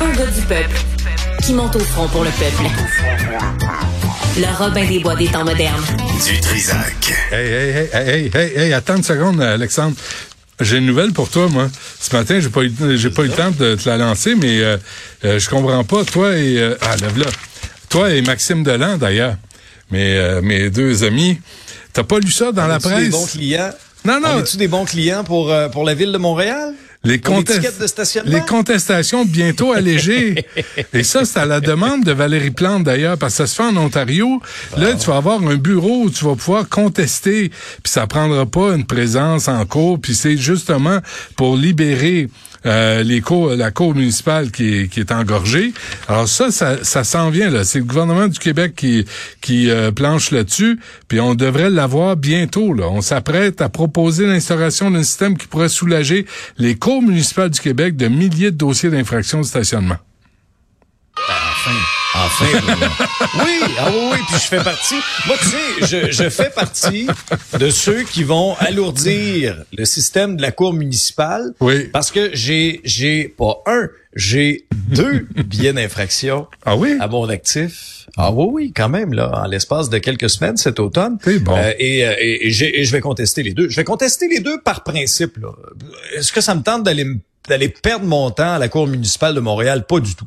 Un gars du peuple qui monte au front pour le peuple. Le Robin des Bois des temps modernes. Du Trisac. Hey, hey, hey, hey, hey, hey, attends une seconde, Alexandre. J'ai une nouvelle pour toi, moi. Ce matin, j'ai pas eu, j'ai pas eu le temps de te la lancer, mais euh, euh, je comprends pas. Toi et euh, ah, lève-la. Toi et Maxime Delan, d'ailleurs, mes euh, mes deux amis. T'as pas lu ça dans la presse des bons clients? Non, non. On tu des bons clients pour euh, pour la ville de Montréal? Les, contest... de stationnement? les contestations bientôt allégées. Et ça, c'est à la demande de Valérie Plante, d'ailleurs, parce que ça se fait en Ontario. Là, tu vas avoir un bureau où tu vas pouvoir contester, puis ça prendra pas une présence en cours, puis c'est justement pour libérer euh, les cours, la cour municipale qui est, qui est engorgée. Alors ça, ça, ça s'en vient là. C'est le gouvernement du Québec qui, qui euh, planche là-dessus, puis on devrait l'avoir bientôt. Là. On s'apprête à proposer l'instauration d'un système qui pourrait soulager les cours municipales du Québec de milliers de dossiers d'infraction de stationnement. Enfin. Enfin, oui, ah oui, oui, puis je fais partie. Moi, tu sais, je, je fais partie de ceux qui vont alourdir le système de la cour municipale. Oui. Parce que j'ai, j'ai pas un, j'ai deux billets d'infraction Ah oui? à mon actif. Ah oui, oui, quand même, là, en l'espace de quelques semaines cet automne. C'est bon. Euh, et, euh, et, et et je vais contester les deux. Je vais contester les deux par principe. là. Est-ce que ça me tente d'aller me- d'aller perdre mon temps à la Cour municipale de Montréal? Pas du tout.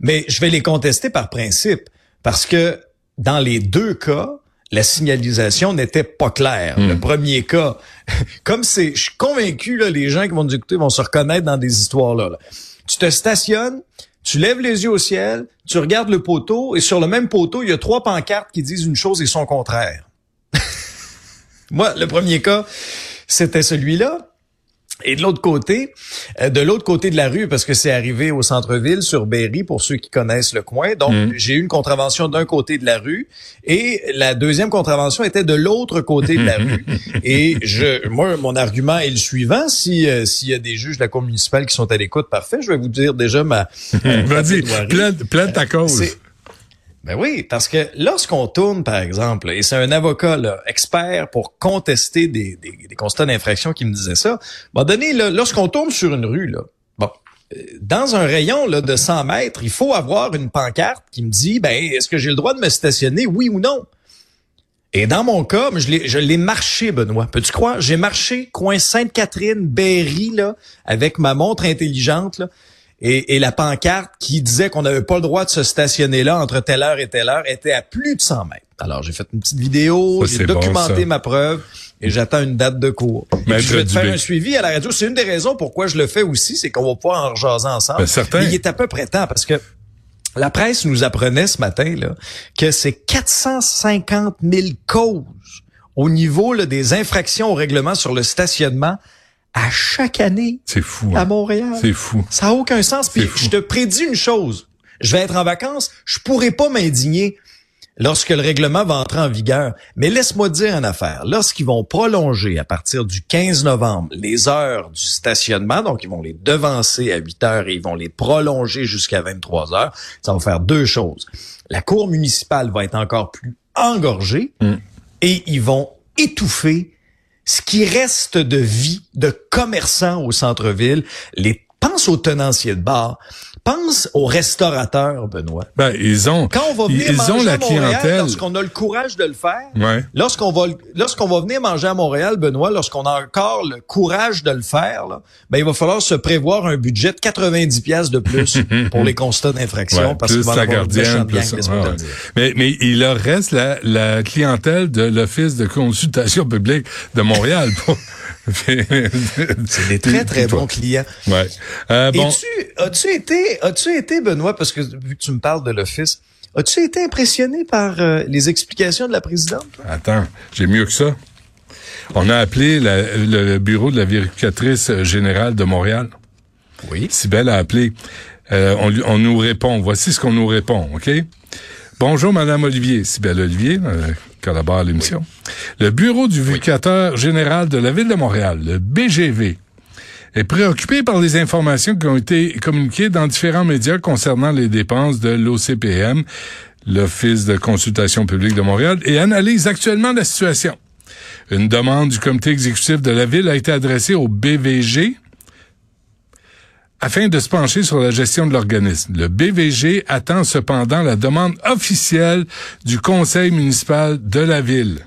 Mais je vais les contester par principe. Parce que dans les deux cas, la signalisation n'était pas claire. Le premier cas, comme c'est, je suis convaincu, là, les gens qui vont nous écouter vont se reconnaître dans des histoires-là. là. Tu te stationnes, tu lèves les yeux au ciel, tu regardes le poteau, et sur le même poteau, il y a trois pancartes qui disent une chose et son contraire. Moi, le premier cas, c'était celui-là. Et de l'autre côté, euh, de l'autre côté de la rue, parce que c'est arrivé au centre-ville, sur Berry, pour ceux qui connaissent le coin. Donc, j'ai eu une contravention d'un côté de la rue et la deuxième contravention était de l'autre côté de la rue. Et je, moi, mon argument est le suivant. Si euh, s'il y a des juges de la cour municipale qui sont à l'écoute, parfait. Je vais vous dire déjà ma. ma Vas-y, plaide ta cause. Ben oui, parce que lorsqu'on tourne, par exemple, et c'est un avocat là, expert pour contester des, des, des constats d'infraction qui me disait ça, bon, donné, lorsqu'on tourne sur une rue, là, bon, euh, dans un rayon là, de 100 mètres, il faut avoir une pancarte qui me dit, ben, est-ce que j'ai le droit de me stationner, oui ou non? Et dans mon cas, je l'ai, je l'ai marché, Benoît. Peux-tu croire? J'ai marché coin Sainte-Catherine, Berry, là, avec ma montre intelligente, là. Et, et la pancarte qui disait qu'on n'avait pas le droit de se stationner là entre telle heure et telle heure était à plus de 100 mètres. Alors, j'ai fait une petite vidéo, j'ai bon, documenté ma preuve et j'attends une date de cours. Et puis, Maître je vais te faire un suivi à la radio. C'est une des raisons pourquoi je le fais aussi, c'est qu'on va pouvoir en rejaser ensemble. Ben. Mais il est à peu près temps parce que la presse nous apprenait ce matin là, que c'est 450 000 causes au niveau là, des infractions au règlement sur le stationnement à chaque année C'est fou. à hein. Montréal. C'est fou. Ça n'a aucun sens. Puis je te prédis une chose. Je vais être en vacances. Je pourrai pas m'indigner lorsque le règlement va entrer en vigueur. Mais laisse-moi te dire une affaire. Lorsqu'ils vont prolonger à partir du 15 novembre les heures du stationnement, donc ils vont les devancer à 8 heures et ils vont les prolonger jusqu'à 23 heures, ça va faire deux choses. La cour municipale va être encore plus engorgée et ils vont étouffer ce qui reste de vie de commerçants au centre-ville. Les pense aux tenanciers de bar, pense aux restaurateurs, Benoît. Ben, ils ont, Quand on va venir ils manger ont la à Montréal, clientèle. lorsqu'on a le courage de le faire, Ouais. lorsqu'on va lorsqu'on va venir manger à Montréal, Benoît, lorsqu'on a encore le courage de le faire, là, ben il va falloir se prévoir un budget de 90 pièces de plus pour les constats d'infraction Ouais, parce plus qu'il va y la gardienne, plus laisse-moi Ouais. Mais, mais il leur reste la, la clientèle de l'Office de consultation publique de Montréal. C'est des très très bons clients. Ouais. Euh, bon, as-tu été, as-tu été, Benoît, parce que vu que tu me parles de l'office, as-tu été impressionné par euh, les explications de la présidente? attends, j'ai mieux que ça. On a appelé la- le bureau de la vérificatrice générale de Montréal. Oui. Sibelle a appelé. Euh, on, on nous répond. Voici ce qu'on nous répond, OK? Bonjour, Madame Olivier. Sibelle Olivier, Le bureau du vérificateur général de la Ville de Montréal, le BGV, est préoccupé par les informations qui ont été communiquées dans différents médias concernant les dépenses de l'OCPM, l'Office de consultation publique de Montréal, et analyse actuellement la situation. Une demande du comité exécutif de la Ville a été adressée au BVG, afin de se pencher sur la gestion de l'organisme. Le BVG attend cependant la demande officielle du conseil municipal de la ville.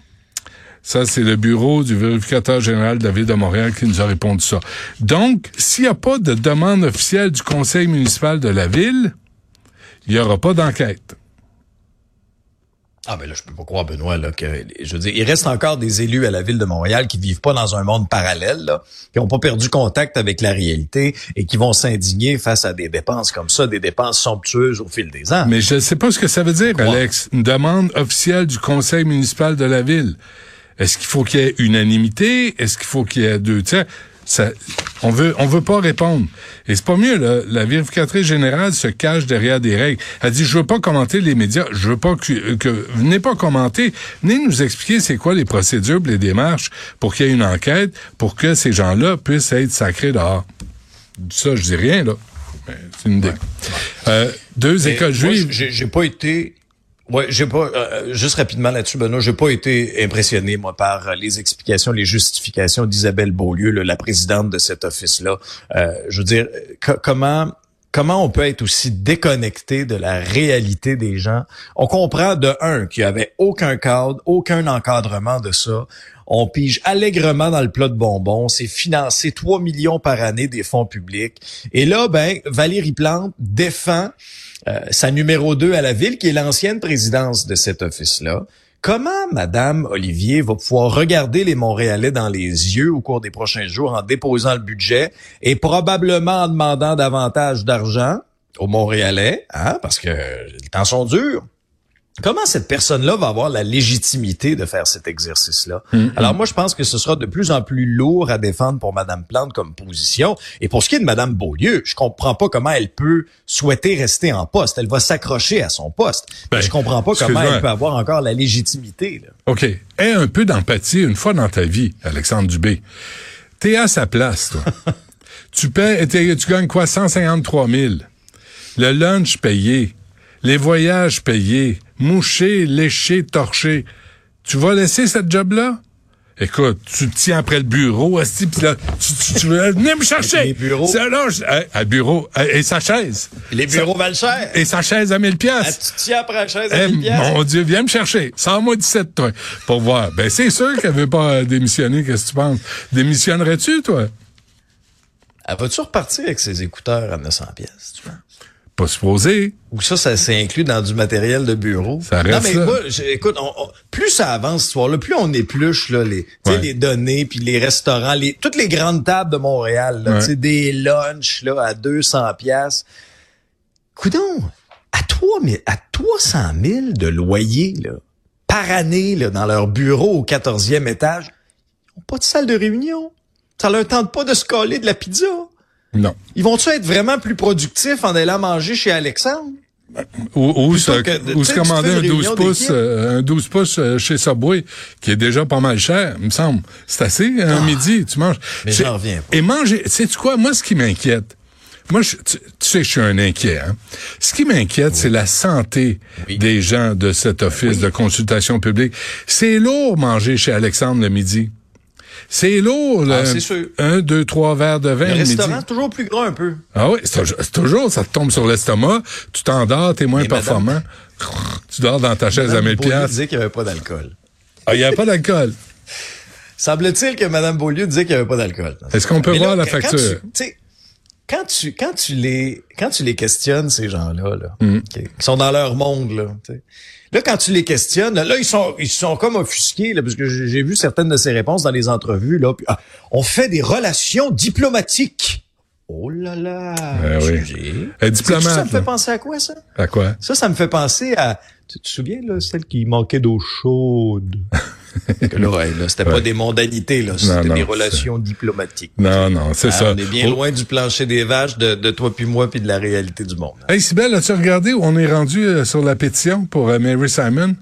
Ça, c'est le bureau du vérificateur général de la Ville de Montréal qui nous a répondu ça. Donc, s'il n'y a pas de demande officielle du conseil municipal de la Ville, il n'y aura pas d'enquête. Ah ben là, je peux pas croire, Benoît, là, que je veux dire, il reste encore des élus à la ville de Montréal qui vivent pas dans un monde parallèle, là, qui ont pas perdu contact avec la réalité et qui vont s'indigner face à des dépenses comme ça, des dépenses somptueuses au fil des ans. Mais je ne sais pas ce que ça veut dire, Alex. Une demande officielle du conseil municipal de la ville. Est-ce qu'il faut qu'il y ait unanimité? Est-ce qu'il faut qu'il y ait deux tiers? Ça, on veut, on veut pas répondre. Et c'est pas mieux, là. La vérificatrice générale se cache derrière des règles. Elle dit, je veux pas commenter les médias. Je veux pas que, que venez pas commenter. Venez nous expliquer c'est quoi les procédures, les démarches pour qu'il y ait une enquête, pour que ces gens-là puissent être sacrés dehors. Ça, je dis rien, là. C'est une idée. Euh, deux écoles juives. J'ai pas été Ouais, j'ai pas euh, juste rapidement là-dessus, Benoît, j'ai pas été impressionné moi par les explications, les justifications d'Isabelle Beaulieu, la présidente de cet office-là. Euh, je veux dire, comment comment on peut être aussi déconnecté de la réalité des gens? On comprend de un qu'il y avait aucun cadre, aucun encadrement de ça. On pige allègrement dans le plat de bonbons. C'est financé 3 millions par année des fonds publics. Et là, ben, Valérie Plante défend euh, sa numéro 2 à la ville, qui est l'ancienne présidence de cet office-là. Comment Madame Olivier va pouvoir regarder les Montréalais dans les yeux au cours des prochains jours en déposant le budget et probablement en demandant davantage d'argent aux Montréalais, hein, parce que les temps sont durs? Comment cette personne-là va avoir la légitimité de faire cet exercice-là? Mm-hmm. Alors moi, je pense que ce sera de plus en plus lourd à défendre pour Madame Plante comme position. Et pour ce qui est de Madame Beaulieu, je comprends pas comment elle peut souhaiter rester en poste. Elle va s'accrocher à son poste. Mais ben, je comprends pas comment elle peut avoir encore la légitimité. Là. OK. Aie un peu d'empathie une fois dans ta vie, Alexandre Dubé. T'es à sa place, toi. tu paies, tu gagnes quoi? 153 000. Le lunch payé les voyages payés, moucher, lécher, torcher. Tu vas laisser cette job-là? Écoute, tu te tiens après le bureau, tu, tu, tu, veux venir me chercher. Les bureaux? C'est là, à bureau, et sa chaise. Les bureaux valent cher. Et sa chaise à 1000 pièces. Ah, tu tiens après la chaise à 1000 eh, pièces. Mon Dieu, viens me chercher. Sans moi 17, toi, pour voir. Ben, c'est sûr qu'elle veut pas démissionner, qu'est-ce que tu penses? Démissionnerais-tu, toi? Elle va-tu repartir avec ses écouteurs à 900 pièces, tu vois? Pas supposé. Ou ça, ça s'est inclus dans du matériel de bureau. Ça reste non, mais écoute, plus ça avance, ce soir-là, plus on épluche là, les, les données, puis les restaurants, les, toutes les grandes tables de Montréal, là, des lunchs là, à 200 pièces. Coudon, à 3 à 300 000 de loyer là, par année là, dans leur bureau au 14e étage, ils n'ont pas de salle de réunion. Ça leur tente pas de se coller de la pizza. Non. Ils vont-tu être vraiment plus productifs en allant manger chez Alexandre? Ou, ou, se, commander un 12 pouces, euh, un 12 pouces euh, chez Subway, qui est déjà pas mal cher, me semble. C'est assez, un ah. midi, tu manges. Mais j'en reviens pas. Et manger, sais-tu quoi? Moi, ce qui m'inquiète, moi, tu, sais, je suis un inquiet. Hein? Ce qui m'inquiète, c'est la santé des gens de cet office de consultation publique. C'est lourd manger chez Alexandre le midi. C'est lourd, là. Ah, c'est sûr. Un, deux, trois verres de vin. Le restaurant, c'est toujours plus gras un peu. Ah oui, c'est toujours, ça te tombe sur l'estomac, tu t'endors, t'es moins performant. Tu dors dans ta chaise à 1000 piastres. disait qu'il n'y avait pas d'alcool. Ah, il n'y avait pas d'alcool. Semble-t-il que Mme Beaulieu disait qu'il n'y avait pas d'alcool. Est-ce qu'on peut voir la facture? Quand tu quand tu les quand tu les questionnes ces gens-là là, mm. qui sont dans leur monde là, là quand tu les questionnes, là ils sont ils sont comme offusqués là parce que j'ai vu certaines de ces réponses dans les entrevues là. Puis, ah, on fait des relations diplomatiques. Oh là là. Ben oui. diplomate, ça me fait penser à quoi ça? À quoi? Ça ça me fait penser à tu te souviens là celle qui manquait d'eau chaude? là, c'était pas des mondanités, là, c'était des relations diplomatiques. Non, non, c'est ah, ça. On est bien loin du plancher des vaches, de, de toi puis moi, puis de la réalité du monde. Hey, Sybelle, as-tu regardé où on est rendu euh, sur la pétition pour euh, Mary Simon?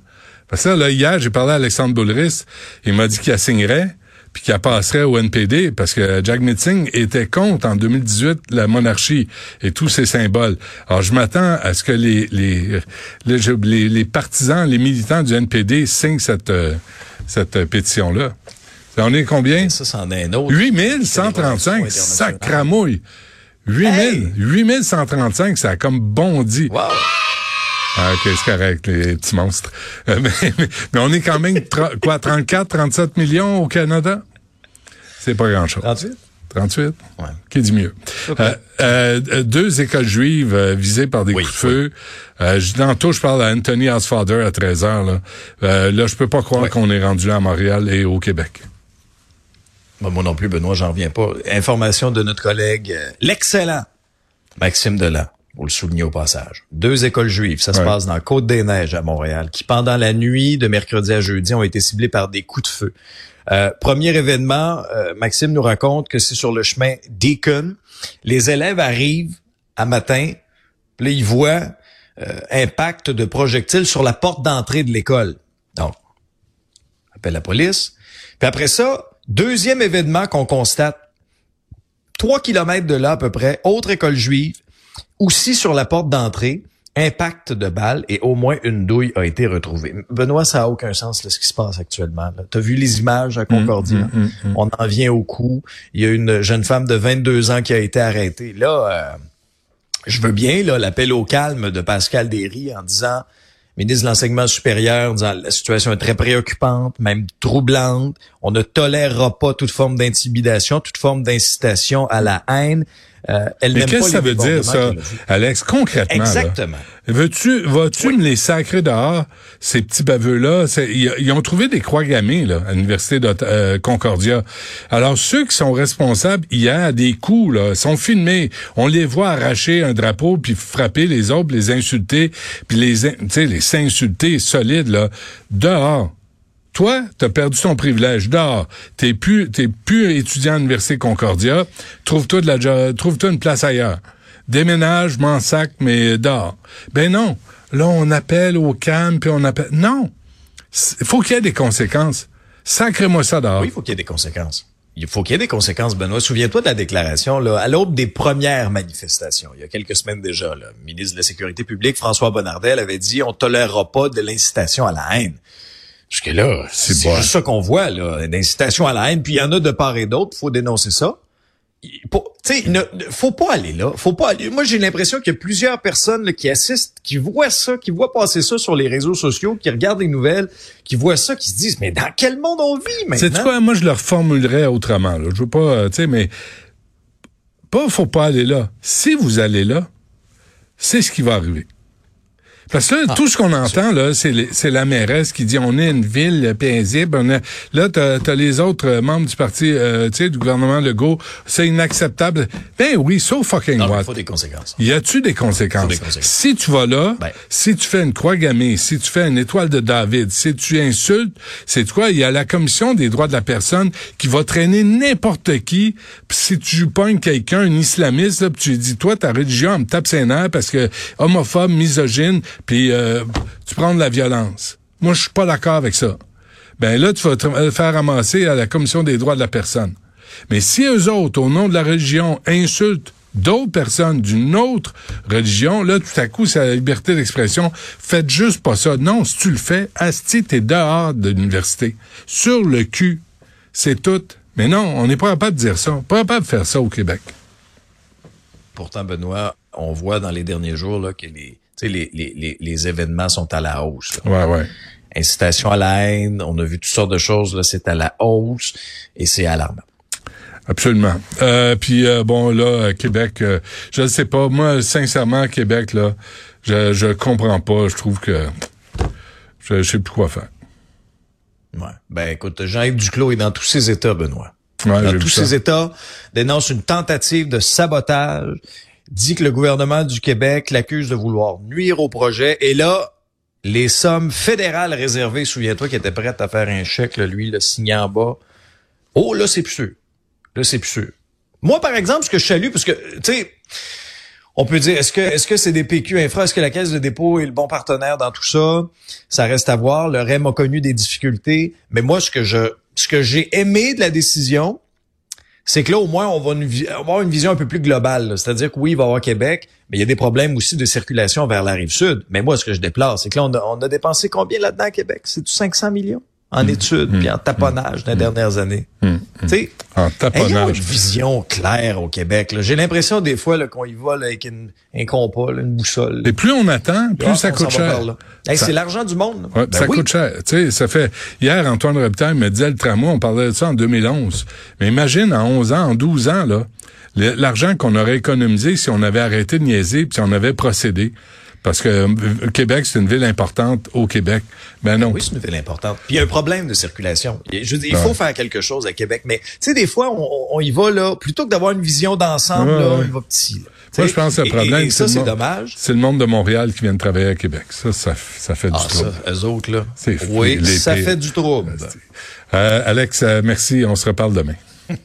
Parce que là, hier, j'ai parlé à Alexandre Boulris. Il m'a dit qu'il signerait puis qu'il passerait au NPD parce que Jack Meeting était contre en 2018 la monarchie et tous ses symboles. Alors je m'attends à ce que les les, les les, partisans, les militants du NPD signent cette euh, cette pétition-là. On est combien? Ça, c'en est un autre. 8135, sacramouille. 8000, 8135, ça a comme bondi. Wow. Ah, ok, c'est correct, les petits monstres. Euh, mais, mais, mais on est quand même, quoi, 34, 37 millions au Canada? C'est pas grand-chose. 38? 38? Ouais. Qui dit mieux? Ok. Euh, euh, deux écoles juives euh, visées par des Oui, coups de feu. Euh, je- tantôt, je parle à Anthony Osfather à 13 heures. Là, euh, là je peux pas croire Oui. qu'on est rendu là à Montréal et au Québec. Bah, moi non plus, Benoît, j'en reviens pas. Information de notre collègue, euh, l'excellent Maxime Delan. Vous le soulignez au passage. Deux écoles juives, ça se passe dans Côte-des-Neiges à Montréal, qui pendant la nuit de mercredi à jeudi ont été ciblées par des coups de feu. Euh, premier événement, euh, Maxime nous raconte que c'est sur le chemin Deacon. Les élèves arrivent à matin, puis là, ils voient euh, impact de projectiles sur la porte d'entrée de l'école. Donc, appelle la police. Puis après ça, deuxième événement qu'on constate, trois kilomètres de là à peu près, autre école juive, aussi sur la porte d'entrée, impact de balle et au moins une douille a été retrouvée. Benoît, ça a aucun sens là, ce qui se passe actuellement. Tu as vu les images à Concordia? Mm, mm, mm. On en vient au coup. Il y a une jeune femme de 22 ans qui a été arrêtée. Là, euh, je veux bien là l'appel au calme de Pascal Derry en disant ministre de l'enseignement supérieur, en disant la situation est très préoccupante, même troublante. On ne tolérera pas toute forme d'intimidation, toute forme d'incitation à la haine. Euh, elle Mais qu'est-ce que ça veut dire, ça. Alex, concrètement? Exactement. Veux-tu, vas-tu me les sacrer dehors, ces petits baveux-là? Ils, ont trouvé des croix gammées, là, à l'Université de euh, Concordia. Alors, ceux qui sont responsables hier des coups, là, sont filmés. On les voit arracher un drapeau, puis frapper les autres, les insulter, puis les, tu sais, les s'insulter solides, là, dehors. Toi, t'as perdu ton privilège. Dehors. T'es plus, t'es plus étudiant à l'Université Concordia. Trouve-toi de la, trouve-toi une place ailleurs. Déménage, m'en sac, mais dehors. Ben non. Là, on appelle au calme, puis on appelle. Non. Il faut qu'il y ait des conséquences. Sacrez-moi ça dehors. Oui, il faut qu'il y ait des conséquences. Il faut qu'il y ait des conséquences, Benoît. Souviens-toi de la déclaration, là, à l'aube des premières manifestations, il y a quelques semaines déjà, le ministre de la Sécurité publique, François Bonnardel, avait dit on tolérera pas de l'incitation à la haine. Parce que là, C'est juste ça qu'on voit, là, d'incitation à la haine. Puis il y en a de part et d'autre, faut dénoncer ça. Il- pour- Tu sais, ne- ne- faut pas aller là. Faut pas aller. Moi, j'ai l'impression qu'il y a plusieurs personnes là, qui assistent, qui voient ça, qui voient passer ça sur les réseaux sociaux, qui regardent les nouvelles, qui voient ça, qui se disent, mais dans quel monde on vit maintenant? C'est quoi? Moi, je le reformulerais autrement. Là. Je veux pas, euh, tu sais, mais pas, faut pas aller là. Si vous allez là, c'est ce qui va arriver. Parce que là, tout ce qu'on entend, là, c'est la mairesse qui dit on est une ville paisible. On est... Là, t'as as les autres euh, membres du parti, euh, tu sais, du gouvernement Legault. C'est inacceptable. Ben oui, so fucking Non, what? il faut des conséquences. Y a-tu des des conséquences. Si tu vas là, Ben. si tu fais une croix gammée, si tu fais une étoile de David, si tu insultes, c'est quoi? Il y a la commission des droits de la personne qui va traîner n'importe qui. Puis si tu pognes quelqu'un, un islamiste, là, puis tu lui dis, toi, ta religion, elle me tape ses nerfs parce que homophobe, misogyne, puis euh, tu prends de la violence. Moi, je suis pas d'accord avec ça. Ben là, tu vas te faire ramasser à la commission des droits de la personne. Mais si eux autres, au nom de la religion, insultent d'autres personnes d'une autre religion, là, tout à coup, c'est la liberté d'expression. Faites juste pas ça. Non, si tu le fais, asti, t'es dehors de l'université. Sur le cul. C'est tout. Mais non, on n'est pas capable de dire ça. Pas capable de faire ça au Québec. Pourtant, Benoît, on voit dans les derniers jours là, que les, les, les, les, les événements sont à la hausse. là. Ouais, ouais. Incitation à la haine, on a vu toutes sortes de choses, là, c'est à la hausse et c'est alarmant. Absolument. Euh, puis euh, bon là, à Québec, euh, je ne sais pas. Moi, sincèrement, Québec là, je je comprends pas. Je trouve que je, je sais plus quoi faire. Ouais. Ben écoute, Jean-Yves Duclos est dans tous ses états, Benoît. Ouais, dans tous ses états, dénonce une tentative de sabotage, dit que le gouvernement du Québec l'accuse de vouloir nuire au projet. Et là, les sommes fédérales réservées, souviens-toi, qui était prête à faire un chèque, lui, le signé en bas. Oh, là, c'est plus sûr. Là, c'est plus sûr. Moi, par exemple, ce que je salue, parce que, tu sais, on peut dire, est-ce que est-ce que c'est des PQ Infra, est-ce que la Caisse de dépôt est le bon partenaire dans tout ça? Ça reste à voir. Le REM a connu des difficultés. Mais moi, ce que je ce que j'ai aimé de la décision, c'est que là, au moins, on va, avoir une vision un peu plus globale. C'est-à-dire que oui, il va y avoir Québec, mais il y a des problèmes aussi de circulation vers la rive sud. Mais moi, ce que je déplore, c'est que là, on a, on a dépensé combien là-dedans à Québec? C'est-tu 500 millions? En études puis en taponnage dans les dernières années. Tu sais, En taponnage. une vision claire au Québec. J'ai l'impression des fois qu'on y va là, avec une, un compas, là, une boussole. Et plus on attend, plus Ah, ça coûte cher. Hey, Ça- C'est l'argent du monde. Ouais, Ben ça oui. coûte cher. Tu sais, ça fait hier Antoine Robitaille me disait le tramway, on parlait de ça en 2011. Mais imagine en 11 ans, en 12 ans là, l'argent qu'on aurait économisé si on avait arrêté de niaiser puis si on avait procédé parce que euh, Québec c'est une ville importante au Québec. Ben non. Oui, c'est une ville importante. Puis il y a un problème de circulation. Il- Je veux dire, il faut faire quelque chose à Québec, mais tu sais, des fois, on, on y va là, plutôt que d'avoir une vision d'ensemble, Ouais, là, on y va petit. là. Moi, je pense que le problème, et, et ça, c'est dommage. C'est le monde de Montréal qui vient de travailler à Québec. Ça, ça, ça fait du Ah, trouble. ça, eux autres, là. C'est Oui, ça pires. fait du trouble. Euh, Alex, euh, merci. On se reparle demain.